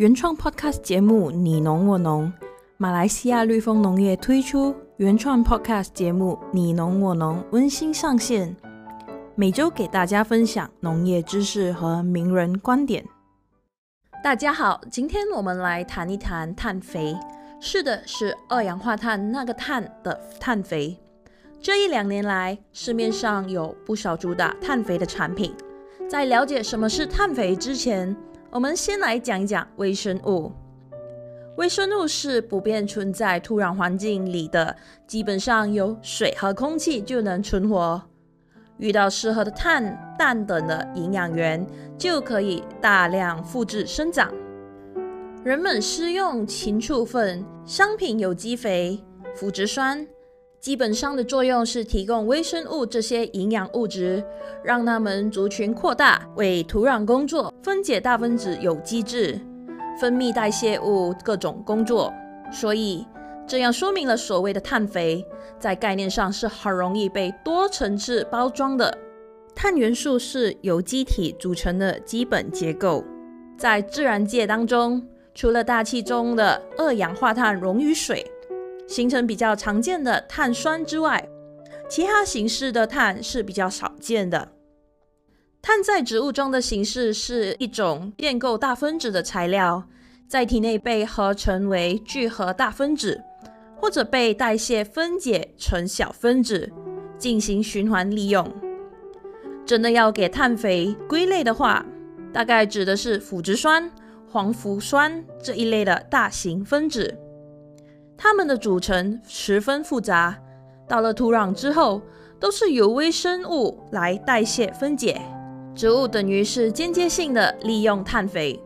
原创 Podcast 节目《你农我农》，马来西亚绿丰农业推出原创 Podcast 节目《你农我农》温馨上线，每周给大家分享农业知识和名人观点。大家好，今天我们来谈一谈碳肥。是的，是二氧化碳那个碳的碳肥。这一两年来，市面上有不少主打碳肥的产品。在了解什么是碳肥之前，我们先来讲一讲微生物。微生物是普遍存在土壤环境里的，基本上有水和空气就能存活。遇到适合的碳、氮等的营养源，就可以大量复制生长。人们施用禽畜粪、商品有机肥、腐殖酸，基本上的作用是提供微生物这些营养物质，让它们族群扩大，为土壤工作，分解大分子有机质，分泌代谢物各种工作。所以这样说明了所谓的碳肥，在概念上是很容易被多层次包装的。碳元素是有机体组成的基本结构，在自然界当中。除了大气中的二氧化碳溶于水，形成比较常见的碳酸之外，其他形式的碳是比较少见的。碳在植物中的形式是一种变构大分子的材料，在体内被合成为聚合大分子，或者被代谢分解成小分子，进行循环利用。真的要给碳肥归类的话，大概指的是腐殖酸。黄腐酸这一类的大型分子，它们的组成十分复杂，到了土壤之后，都是由微生物来代谢分解。植物等于是间接性的利用碳肥。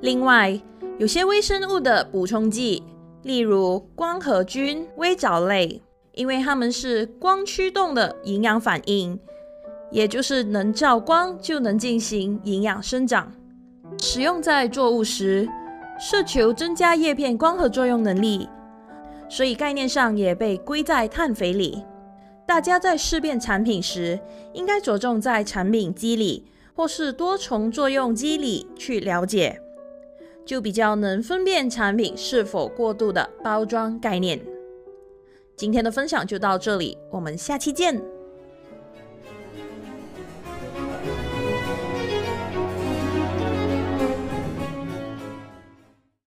另外，有些微生物的补充剂，例如光合菌、微藻类，因为它们是光驱动的营养反应，也就是能照光就能进行营养生长。使用在作物时，奢求增加叶片光合作用能力，所以概念上也被归在碳肥里。大家在试辨产品时，应该着重在产品机理或是多重作用机理去了解，就比较能分辨产品是否过度的包装概念。今天的分享就到这里，我们下期见。